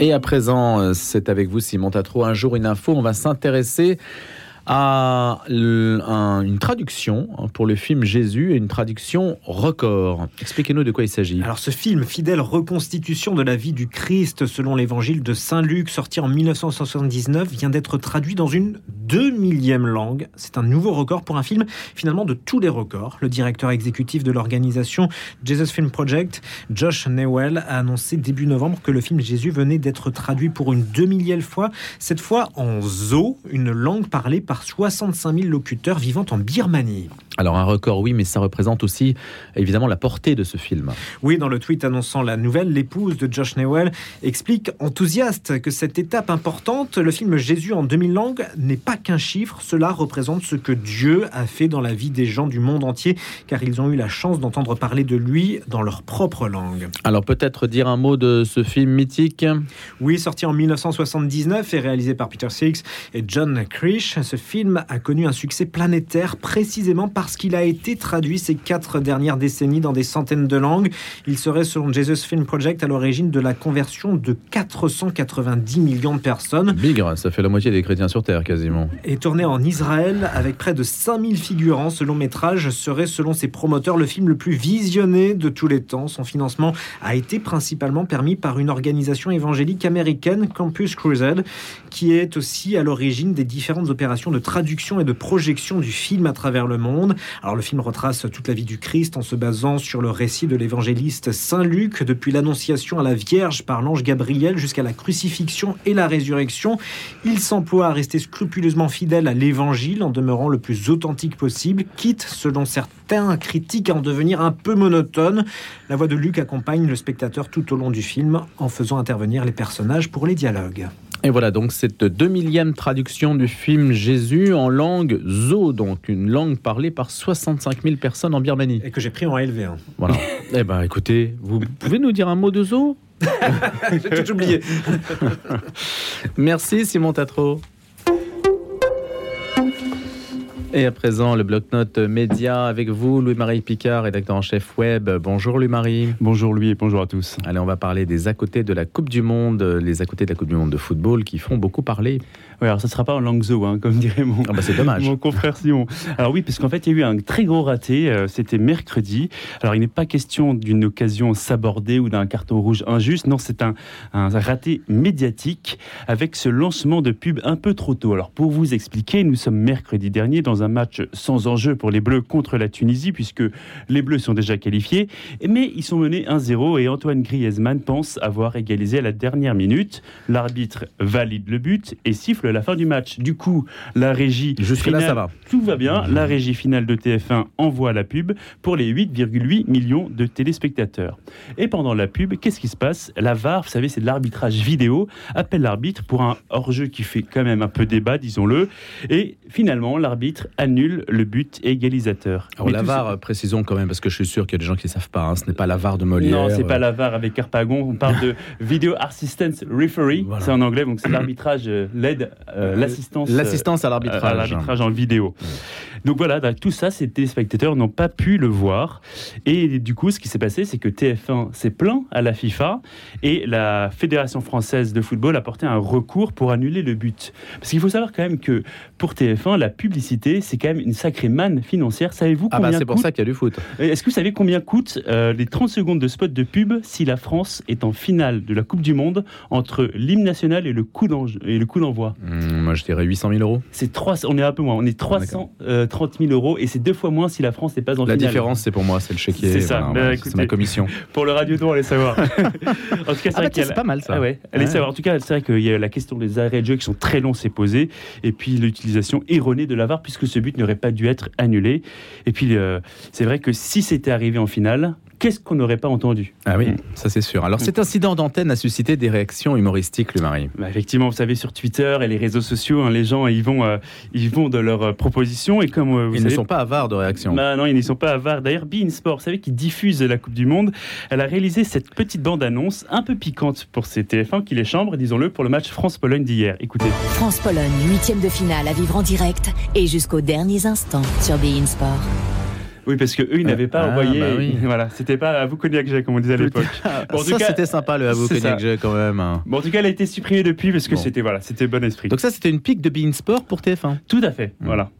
Et à présent, euh, c'est avec vous Simon Tatro, un jour une info, on va s'intéresser à une traduction pour le film Jésus et une traduction record. Expliquez-nous de quoi il s'agit. Alors ce film, fidèle reconstitution de la vie du Christ selon l'évangile de Saint Luc, sorti en 1979, vient d'être traduit dans une deux millième langue. C'est un nouveau record pour un film finalement de tous les records. Le directeur exécutif de l'organisation Jesus Film Project, Josh Newell, a annoncé début novembre que le film Jésus venait d'être traduit pour une deux millième fois, cette fois en zo, une langue parlée par 65 000 locuteurs vivant en Birmanie. Alors un record, oui, mais ça représente aussi évidemment la portée de ce film. Oui, dans le tweet annonçant la nouvelle, l'épouse de Josh Newell explique enthousiaste que cette étape importante, le film Jésus en 2000 langues, n'est pas qu'un chiffre, cela représente ce que Dieu a fait dans la vie des gens du monde entier, car ils ont eu la chance d'entendre parler de lui dans leur propre langue. Alors peut-être dire un mot de ce film mythique? Oui, sorti en 1979 et réalisé par Peter Six et John Krish, ce film a connu un succès planétaire précisément par parce qu'il a été traduit ces quatre dernières décennies dans des centaines de langues. Il serait, selon Jesus Film Project, à l'origine de la conversion de 490 millions de personnes. Bigre, ça fait la moitié des chrétiens sur Terre quasiment. Et tourné en Israël avec près de 5000 figurants, ce long métrage serait, selon ses promoteurs, le film le plus visionné de tous les temps. Son financement a été principalement permis par une organisation évangélique américaine, Campus Crusade, qui est aussi à l'origine des différentes opérations de traduction et de projection du film à travers le monde. Alors le film retrace toute la vie du Christ en se basant sur le récit de l'évangéliste Saint Luc, depuis l'annonciation à la Vierge par l'ange Gabriel jusqu'à la crucifixion et la résurrection. Il s'emploie à rester scrupuleusement fidèle à l'évangile en demeurant le plus authentique possible, quitte, selon certains critiques, à en devenir un peu monotone. La voix de Luc accompagne le spectateur tout au long du film en faisant intervenir les personnages pour les dialogues. Et voilà donc cette deux millième traduction du film Jésus en langue zo, donc une langue parlée par 65 000 personnes en Birmanie. Et que j'ai pris en LV1. Voilà. eh ben écoutez, vous pouvez nous dire un mot de zo J'ai tout oublié. Merci Simon Tatro. Et à présent, le bloc-notes média avec vous, Louis-Marie Picard, rédacteur en chef web. Bonjour Louis-Marie. Bonjour Louis et bonjour à tous. Allez, on va parler des à côté de la Coupe du Monde, les à côté de la Coupe du Monde de football qui font beaucoup parler. Oui, alors ça ne sera pas en langue zo, hein, comme dirait mon, ah bah dommage. mon confrère Simon. Alors oui, parce qu'en fait, il y a eu un très gros raté, euh, c'était mercredi. Alors il n'est pas question d'une occasion sabordée ou d'un carton rouge injuste, non, c'est un, un, raté médiatique avec ce lancement de pub un peu trop tôt. Alors pour vous expliquer, nous sommes mercredi dernier dans un match sans enjeu pour les Bleus contre la Tunisie, puisque les Bleus sont déjà qualifiés, mais ils sont menés 1-0 et Antoine Griezmann pense avoir égalisé à la dernière minute. L'arbitre valide le but et siffle la fin du match. Du coup, la régie. Jusque-là, ça va. Tout va bien. La régie finale de TF1 envoie la pub pour les 8,8 millions de téléspectateurs. Et pendant la pub, qu'est-ce qui se passe? La VAR, vous savez, c'est de l'arbitrage vidéo, appelle l'arbitre pour un hors-jeu qui fait quand même un peu débat, disons-le. Et finalement, l'arbitre annule le but égalisateur. Alors, la VAR, précisons quand même, parce que je suis sûr qu'il y a des gens qui ne savent pas, hein, ce n'est pas la VAR de Molière. Non, c'est pas la VAR avec Carpagon. On parle de Video Assistance Referee, c'est en anglais, donc c'est l'arbitrage, euh, l'aide euh, l'assistance, l'assistance à l'arbitrage, à l'arbitrage en vidéo. Donc voilà, tout ça, ces téléspectateurs n'ont pas pu le voir. Et du coup, ce qui s'est passé, c'est que TF1 s'est plaint à la FIFA et la Fédération française de football a porté un recours pour annuler le but. Parce qu'il faut savoir quand même que pour TF1, la publicité, c'est quand même une sacrée manne financière. Savez-vous combien ah bah c'est pour ça qu'il y a du foot. Est-ce que vous savez combien coûtent euh, les 30 secondes de spot de pub si la France est en finale de la Coupe du Monde entre l'hymne national et le coup d'envoi? Mmh, Moi, je dirais 800 000 euros. C'est 300, on est un peu moins. On est 330 000 euros et c'est deux fois moins si la France n'est pas en la finale. La différence, c'est pour moi, c'est le chéquier. C'est ça. Voilà, c'est ma commission. Pour le radio tour, allez savoir. en tout cas, c'est ah bah pas mal ça. Ah ouais. Allez savoir. En tout cas, c'est vrai qu'il y a la question des arrêts de jeu qui sont très longs, s'est posée, et puis l'utilisation erronée de la VAR puisque ce but n'aurait pas dû être annulé. Et puis, euh, c'est vrai que si c'était arrivé en finale, qu'est-ce qu'on n'aurait pas entendu Ah oui, ça c'est sûr. Alors cet incident d'antenne a suscité des réactions humoristiques, le mari. Bah, effectivement, vous savez, sur Twitter et les réseaux sociaux, hein, les gens ils vont, euh, ils vont de leurs euh, propositions et comme euh, vous ils savez, ne sont pas avares de réactions. Bah, non, ils ne sont pas avares. D'ailleurs, Bein Sport, vous savez, qui diffuse la Coupe du Monde, elle a réalisé cette petite bande-annonce un peu piquante pour ses TF1 qui les chambre, disons-le, pour le match France-Pologne d'hier. Écoutez. France-Pologne, huitième de finale à vivre en direct et jusqu'aux derniers instants sur Bein Sport. Oui, parce que eux, ils n'avaient pas Ah, envoyé. bah oui. Voilà, c'était pas à vous cognac Jay, comme on disait à l'époque. Bon, ça, c'était sympa le C'est ça. Cognac Jay, quand même. hein. Bon, en tout cas, elle a été supprimée depuis parce que Bon. c'était voilà, c'était bon esprit. Donc ça, c'était une pique de Bein Sport pour TF1. tout à fait. Mm. Voilà.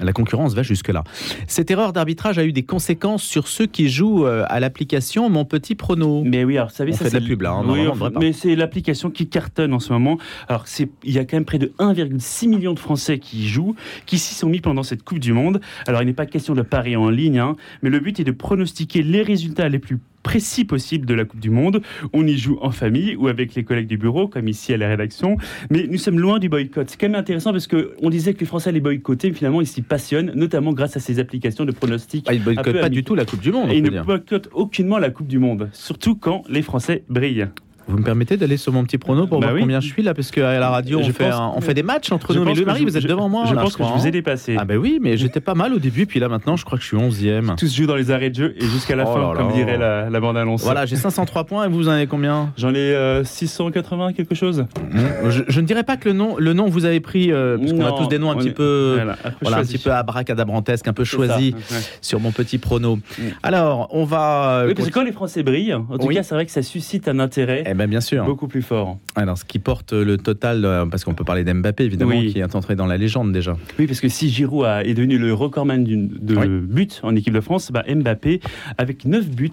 La concurrence va jusque-là. Cette erreur d'arbitrage a eu des conséquences sur ceux qui jouent euh, à l'application Mon Petit Prono. Mais oui, alors vous savez, On ça, fait de la pub, là, hein, Oui, mais c'est l'application qui cartonne en ce moment. Alors il y a quand même près de 1,6 million de Français qui y jouent, qui s'y sont mis pendant cette Coupe du Monde. Alors il n'est pas question de parier en ligne, hein, mais le but est de pronostiquer les résultats les plus précis possibles de la Coupe du Monde. On y joue en famille ou avec les collègues du bureau, comme ici à la rédaction. Mais nous sommes loin du boycott. C'est quand même intéressant parce que on disait que les Français les boycottaient, mais finalement ils s'y passionnent, notamment grâce à ces applications de pronostics. Ah, ils ne boycottent pas du tout la Coupe du Monde, on Et ils ne boycottent aucunement la Coupe du Monde, surtout quand les Français brillent. Vous me permettez d'aller sur mon petit prono pour Bah voir oui. combien je suis là Parce qu'à la radio, on Je fait, pense- un- on fait des matchs entre Je nous. Mais que Marie, je- vous êtes je- devant moi. Je là, pense que je vous ai hein. dépassé. Ah ben oui, mais j'étais pas mal au début, puis là maintenant, je crois que je suis 11e. Tous jouent dans les arrêts de jeu et jusqu'à la Oh fin, là comme là. dirait la, la bande-annonce. Voilà, j'ai 503 points et vous en avez combien J'en ai euh, 680 quelque chose. je, je ne dirais pas que le nom, le nom vous avez pris, euh, parce qu'on a tous des noms un petit est- peu, Voilà, un peu voilà, un petit peu abracadabrantesques, un peu choisis sur mon petit prono. Mm. Alors, on va. Oui, parce que quand les Français brillent, en tout cas, c'est vrai que ça suscite un intérêt Eh ben bien sûr. beaucoup plus fort. Alors, ce qui porte le total, euh, parce qu'on peut parler d'Mbappé évidemment, Oui. qui est entré dans la légende déjà. Oui, parce que si Giroud a- est devenu le recordman de Oui. buts en équipe de France, bah Mbappé, avec 9 buts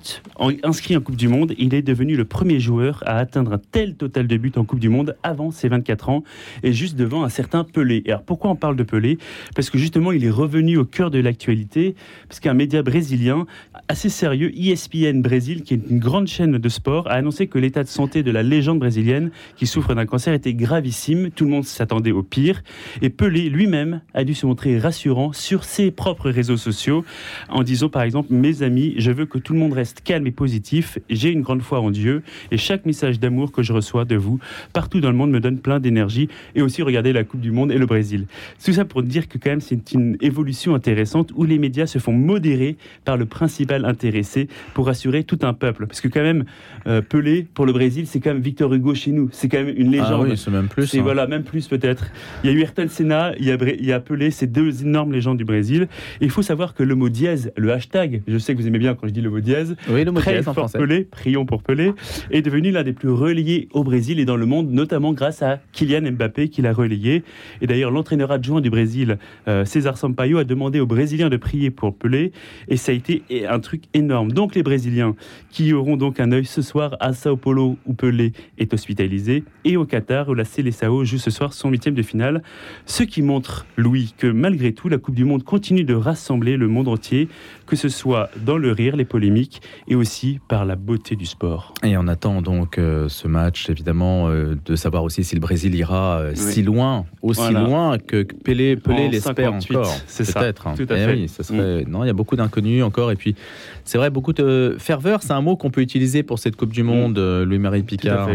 inscrits en Coupe du Monde, il est devenu le premier joueur à atteindre un tel total de buts en Coupe du Monde avant ses 24 ans, et juste devant un certain Pelé. Et alors pourquoi on parle de Pelé? Parce que justement, il est revenu au cœur de l'actualité, parce qu'un média brésilien assez sérieux, ESPN Brésil, qui est une grande chaîne de sport, a annoncé que l'état de santé de la légende brésilienne, qui souffre d'un cancer, était gravissime. Tout le monde s'attendait au pire. Et Pelé lui-même a dû se montrer rassurant sur ses propres réseaux sociaux en disant par exemple Mes amis, je veux que tout le monde reste calme et positif. J'ai une grande foi en Dieu et chaque message d'amour que je reçois de vous partout dans le monde me donne plein d'énergie. Et aussi regarder la Coupe du Monde et le Brésil. Tout ça pour dire que quand même c'est une évolution intéressante où les médias se font modérer par le principal intéressé pour rassurer tout un peuple. Parce que quand même, euh, Pelé pour le Brésil, c'est quand même Victor Hugo chez nous. C'est quand même une Ah légende. oui, c'est même plus. Hein. voilà, même plus peut-être. Il y a eu Ayrton Senna, il y a, il y a Pelé, ces deux énormes légendes du Brésil. Et il faut savoir que le mot dièse, le hashtag, je sais que vous aimez bien quand je dis le mot dièse, Oui, le mot dièse en français. Pelé, prions pour Pelé, est devenu l'un des plus relayés au Brésil et dans le monde, notamment grâce à Kylian Mbappé qui l'a relayé. Et d'ailleurs, l'entraîneur adjoint du Brésil, euh, César Sampaio, a demandé aux Brésiliens de prier pour Pelé et ça a été un truc énorme. Donc les Brésiliens qui auront donc un œil ce soir à Sao Paulo où Pelé est hospitalisé et au Qatar où la Seleção joue ce soir son huitième de finale. Ce qui montre, Louis, que malgré tout, la Coupe du Monde continue de rassembler le monde entier, que ce soit dans le rire, les polémiques et aussi par la beauté du sport. Et on attend donc euh, ce match, évidemment, euh, de savoir aussi si le Brésil ira euh, si loin, aussi Voilà. loin que Pelé, Pelé En l'espère 58, encore. c'est ça, Peut-être. hein. tout à Eh fait. Mm. oui, ça serait... Non, il y a beaucoup d'inconnus encore. Et puis, c'est vrai, beaucoup de ferveur, c'est un mot qu'on peut utiliser pour cette Coupe du Monde, euh, Louis-Marie Picard.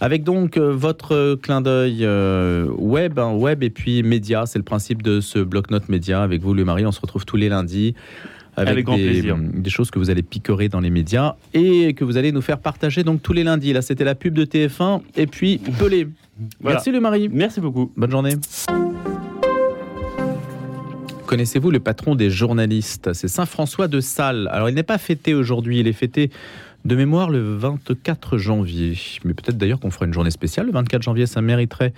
Avec donc euh, votre euh, clin d'œil euh, web, hein, web et puis média, c'est le principe de ce bloc-notes média. Avec vous, Louis-Marie, on se retrouve tous les lundis. Avec, Avec grand des, plaisir. des choses que vous allez picorer dans les médias et que vous allez nous faire partager donc tous les lundis. Là, c'était la pub de TF1 et puis Pelé. Voilà. Merci, Louis-Marie. Merci beaucoup. Bonne journée. Connaissez-vous le patron des journalistes? C'est Saint François de Sales. Alors, il n'est pas fêté aujourd'hui, il est fêté de mémoire le 24 janvier. Mais peut-être d'ailleurs qu'on fera une journée spéciale le 24 janvier. Ça mériterait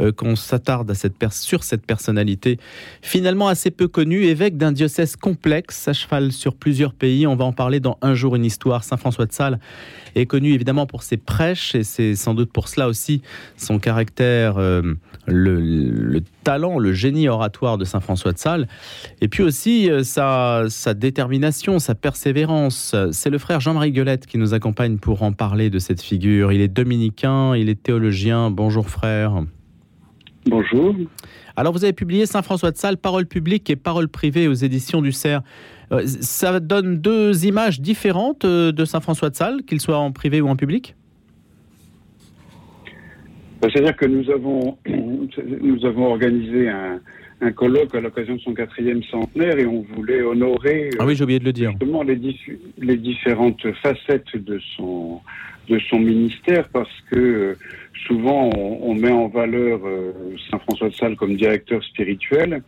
euh, qu'on s'attarde sur cette personnalité finalement assez peu connue, évêque d'un diocèse complexe, à cheval sur plusieurs pays. On va en parler dans Un jour une histoire. Saint François de Sales est connu évidemment pour ses prêches et c'est sans doute pour cela aussi son caractère, euh, le, le talent, le génie oratoire de Saint François de Sales, et puis aussi euh, sa, sa détermination, sa persévérance. C'est le frère Jean-Marie Guelette qui nous accompagne pour en parler de cette figure. Il est dominicain, il est théologien. Bonjour frère. Bonjour. Alors vous avez publié Saint François de Sales, Parole publique et Parole privée aux éditions du Cerf. Euh, Ça donne deux images différentes euh, de Saint François de Sales, qu'il soit en privé ou en public? Ben, C'est-à-dire que nous avons, nous avons organisé un, un colloque à l'occasion de son quatrième centenaire et on voulait honorer Ah oui, j'ai oublié de le dire. justement les, diffu- les différentes facettes de son, de son ministère parce que euh, souvent on, met en valeur euh, Saint François de Sales comme directeur spirituel,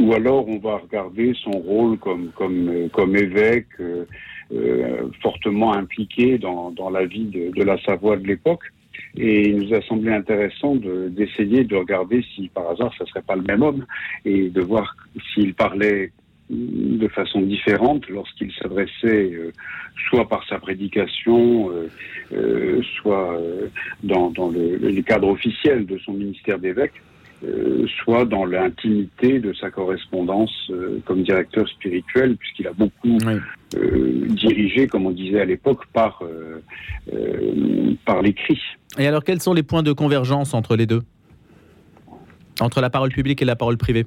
ou alors on va regarder son rôle comme, comme, comme évêque, euh, fortement impliqué dans, dans la vie de, de la Savoie de l'époque. Et il nous a semblé intéressant d'essayer de, regarder si par hasard ça serait pas le même homme et de voir s'il parlait de façon différente lorsqu'il s'adressait euh, soit par sa prédication, euh, euh, soit dans, dans le, le, cadre officiel de son ministère d'évêque. Soit dans l'intimité de sa correspondance comme directeur spirituel, puisqu'il a beaucoup dirigé, comme on disait à l'époque, par, par l'écrit. Et alors, quels sont les points de convergence entre les deux? Entre la parole publique et la parole privée?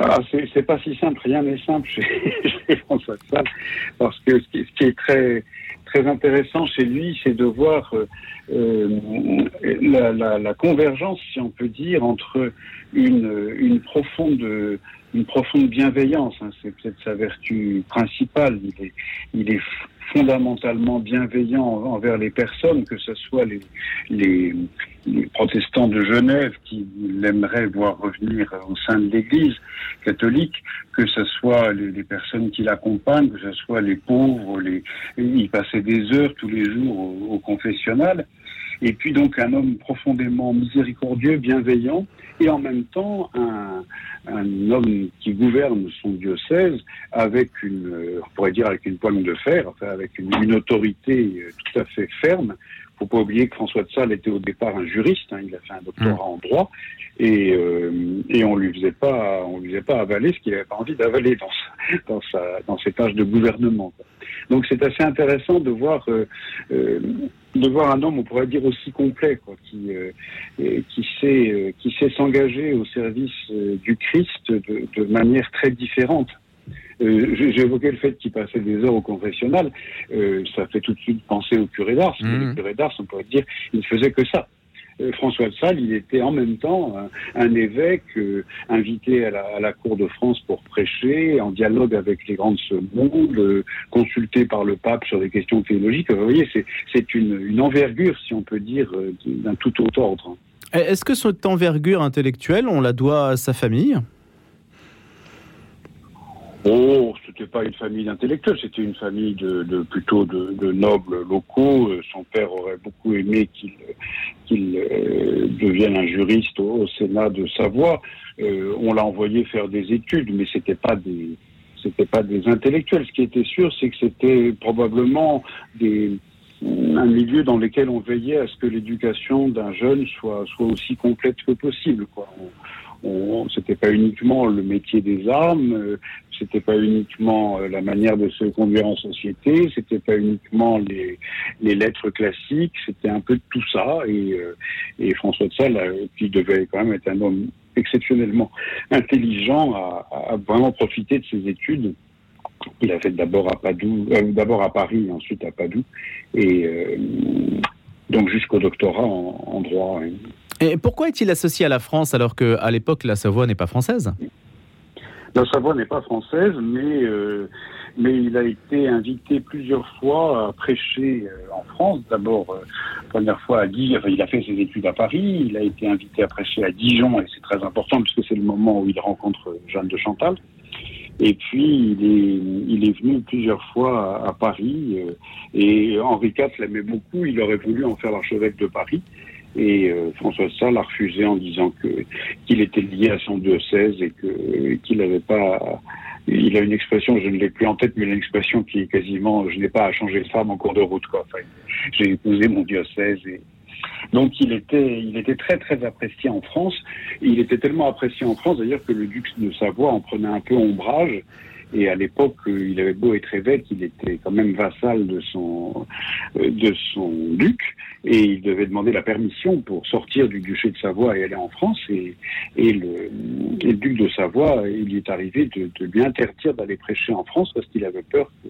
Ah, c'est pas si simple, rien n'est simple chez, François Sales, parce que ce qui, ce qui est très, très intéressant chez lui, c'est de voir euh, euh, la, la, la, convergence, si on peut dire, entre une, une profonde une profonde bienveillance. Hein, c'est peut-être sa vertu principale. Il est, il est fondamentalement bienveillant envers les personnes, que ce soit les, protestants de Genève qui l'aimeraient voir revenir au sein de l'Église catholique, que ce soit les, personnes qui l'accompagnent, que ce soit les pauvres, les, il passait des heures tous les jours au confessionnal. Et puis donc un homme profondément miséricordieux, bienveillant, et en même temps un, homme qui gouverne son diocèse avec une, on pourrait dire avec une poigne de fer, enfin avec une, une autorité tout à fait ferme. Faut pas oublier que François de Sales était au départ un juriste, hein, il a fait un doctorat mmh. en droit, et, euh, et on lui faisait pas, on lui faisait pas avaler ce qu'il n'avait pas envie d'avaler dans, sa, dans, sa, dans ses tâches de gouvernement. Donc c'est assez intéressant de voir euh, euh, de voir un homme, on pourrait dire aussi complet, quoi, qui qui sait qui sait s'engager au service du Christ de, de manière très différente. Euh, J'évoquais le fait qu'il passait des heures au confessionnal. Euh, ça fait tout de suite penser au curé d'Ars. Mmh. Le curé d'Ars, on pourrait dire, il ne faisait que ça. François de Sales, il était en même temps un, un évêque euh, invité à la, à la, cour de France pour prêcher, en dialogue avec les grandes secondes, euh, consulté par le pape sur des questions théologiques. Vous voyez, c'est une, une, envergure, si on peut dire, euh, d'un tout autre ordre. Est-ce que cette envergure intellectuelle, on la doit à sa famille? Oh, c'était pas une famille d'intellectuels, c'était une famille de, de plutôt de, de, nobles locaux. Son père aurait beaucoup aimé qu'il qu'il euh, devienne un juriste au, au Sénat de Savoie. Euh, on l'a envoyé faire des études, mais c'était pas des c'était pas des intellectuels. Ce qui était sûr, c'est que c'était probablement des un milieu dans lequel on veillait à ce que l'éducation d'un jeune soit soit aussi complète que possible. Quoi. C'était pas uniquement le métier des armes, euh, c'était pas uniquement euh, la manière de se conduire en société, c'était pas uniquement les, les lettres classiques, c'était un peu tout ça. Et, euh, et François de Sales, qui devait quand même être un homme exceptionnellement intelligent, a, a vraiment profité de ses études. Il a fait d'abord à Padoue, euh, d'abord à Paris, ensuite à Padoue, et euh, donc jusqu'au doctorat en, en droit. Hein. Et pourquoi est-il associé à la France alors qu'à l'époque la Savoie n'est pas française? La Savoie n'est pas française, mais, euh, mais il a été invité plusieurs fois à prêcher euh, en France. D'abord, euh, première fois à Dijon, enfin, il a fait ses études à Paris, il a été invité à prêcher à Dijon, et c'est très important puisque c'est le moment où il rencontre Jeanne de Chantal. Et puis, il est, venu plusieurs fois à, Paris, et Henri IV l'aimait beaucoup, il aurait voulu en faire l'archevêque de Paris. Et euh, François Sales a refusé en disant que qu'il était lié à son diocèse et que qu'il n'avait pas. Il a une expression, je ne l'ai plus en tête, mais une expression qui est quasiment je n'ai pas à changer de femme en cours de route. Quoi. J'ai épousé mon diocèse et donc il était, il était très très apprécié en France. Il était tellement apprécié en France d'ailleurs que le duc de Savoie en prenait un peu ombrage. Et à l'époque, il avait beau être évêque, il était quand même vassal de son, de son duc, et il devait demander la permission pour sortir du duché de Savoie et aller en France. Et, le, duc de Savoie, il est arrivé de, de lui interdire d'aller prêcher en France parce qu'il avait peur que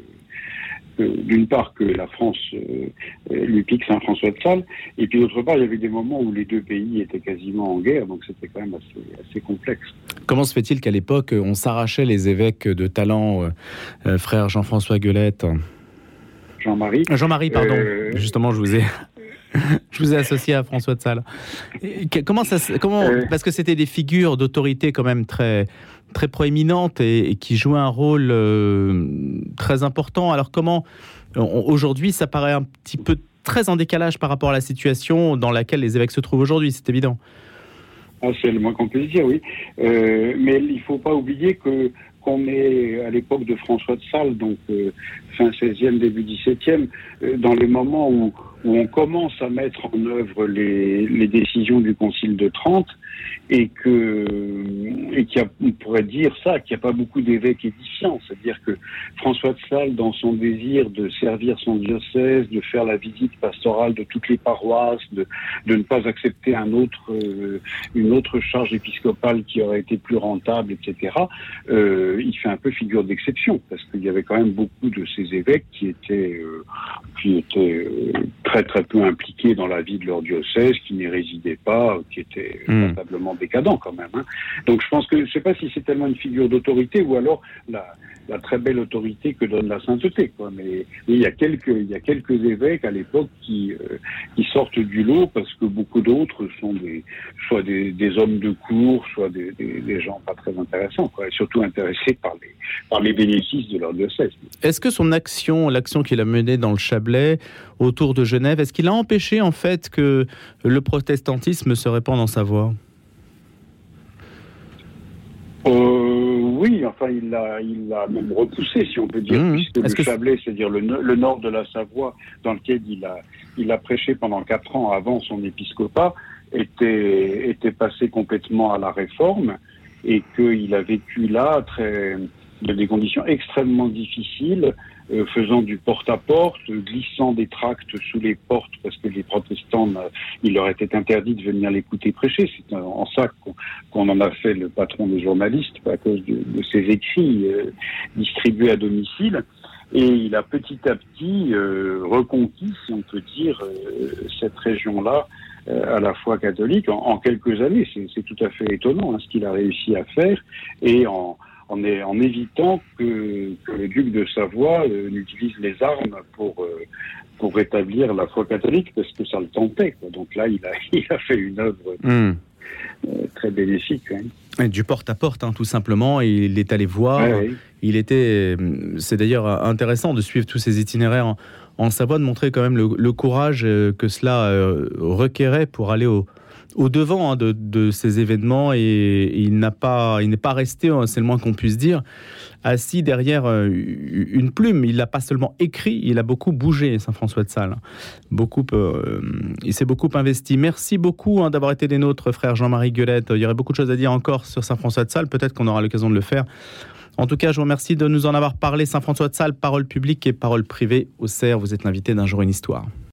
d'une part que la France euh, lui pique Saint-François de Sales, et puis d'autre part, il y avait des moments où les deux pays étaient quasiment en guerre, donc c'était quand même assez, assez, complexe. Comment se fait-il qu'à l'époque, on s'arrachait les évêques de talent, euh, frère Jean-François Guelette Jean-Marie Jean-Marie, pardon. Euh... Justement, je vous ai Je vous ai associé à François de Sales. Comment ça, comment, Euh. parce que c'était des figures d'autorité quand même très, très proéminentes et, qui jouaient un rôle euh, très important. Alors comment, aujourd'hui, ça paraît un petit peu très en décalage par rapport à la situation dans laquelle les évêques se trouvent aujourd'hui, c'est évident. Ah, c'est le moins qu'on puisse dire, oui. Euh, mais il faut pas oublier qu'on est à l'époque de François de Sales, donc euh, fin 16e, début 17e, euh, dans les moments où, on commence à mettre en œuvre les décisions du Concile de Trente, et que et qu'il on pourrait dire ça, qu'il n'y a pas beaucoup d'évêques édifiants, c'est-à-dire que François de Sales, dans son désir de servir son diocèse, de faire la visite pastorale de toutes les paroisses, de, ne pas accepter euh, une autre charge épiscopale qui aurait été plus rentable, etc., euh, il fait un peu figure d'exception, parce qu'il y avait quand même beaucoup de ces évêques qui étaient, euh, qui étaient très très peu impliqués dans la vie de leur diocèse, qui n'y résidaient pas, qui étaient Hmm. notablement décadents quand même. hein. Donc je pense que je ne sais pas si c'est tellement une figure d'autorité ou alors la, la très belle autorité que donne la sainteté. Quoi. Mais, mais il y a quelques il y a quelques évêques à l'époque qui euh, qui sortent du lot parce que beaucoup d'autres sont des soit des, des hommes de cour, soit des, des, des gens pas très intéressants, quoi, et surtout intéressés par les par les bénéfices de leur diocèse. Est-ce que son action, l'action qu'il a menée dans le Chablais, autour de Genève, est-ce qu'il a empêché en fait que le protestantisme se répande en Savoie Euh, oui, enfin, il l'a, il l'a même repoussé, si on peut dire, Mmh. puisque le que Chablais, c'est-à-dire le, no- le nord de la Savoie, dans lequel il a, il a prêché pendant quatre ans avant son épiscopat, était, était passé complètement à la réforme et qu'il a vécu là très, de des conditions extrêmement difficiles, euh, faisant du porte-à-porte, glissant des tracts sous les portes parce que les protestants, n'a- il leur était interdit de venir l'écouter prêcher. C'est en ça qu'on qu'on en a fait le patron des journalistes à cause de, de ses écrits euh, distribués à domicile. Et il a petit à petit euh, reconquis, si on peut dire, euh, cette région-là euh, à la fois catholique en, en quelques années. C'est tout à fait étonnant hein, ce qu'il a réussi à faire et en, en, évitant que, que le duc de Savoie euh, n'utilise les armes pour, euh, pour rétablir la foi catholique parce que ça le tentait. Quoi. Donc là, il a, il a fait une œuvre Hmm. euh, très bénéfique. hein. Du porte-à-porte, hein, tout simplement. Il est allé voir. Ouais. Il était. C'est d'ailleurs intéressant de suivre tous ces itinéraires en, en Savoie, de montrer quand même le, le courage que cela requérait pour aller au, au devant hein, de, ces événements. Et, il n'est pas resté, hein, c'est le moins qu'on puisse dire, assis derrière euh, une plume. Il n'a pas seulement écrit, il a beaucoup bougé, Saint François de Sales. Beaucoup, euh, il s'est beaucoup investi. Merci beaucoup hein, d'avoir été des nôtres, frère Jean-Marie Gueulette. Il y aurait beaucoup de choses à dire encore sur Saint François de Sales. Peut-être qu'on aura l'occasion de le faire. En tout cas, je vous remercie de nous en avoir parlé. Saint François de Sales, parole publique et parole privée. Au CERF, vous êtes l'invité d'un jour une histoire.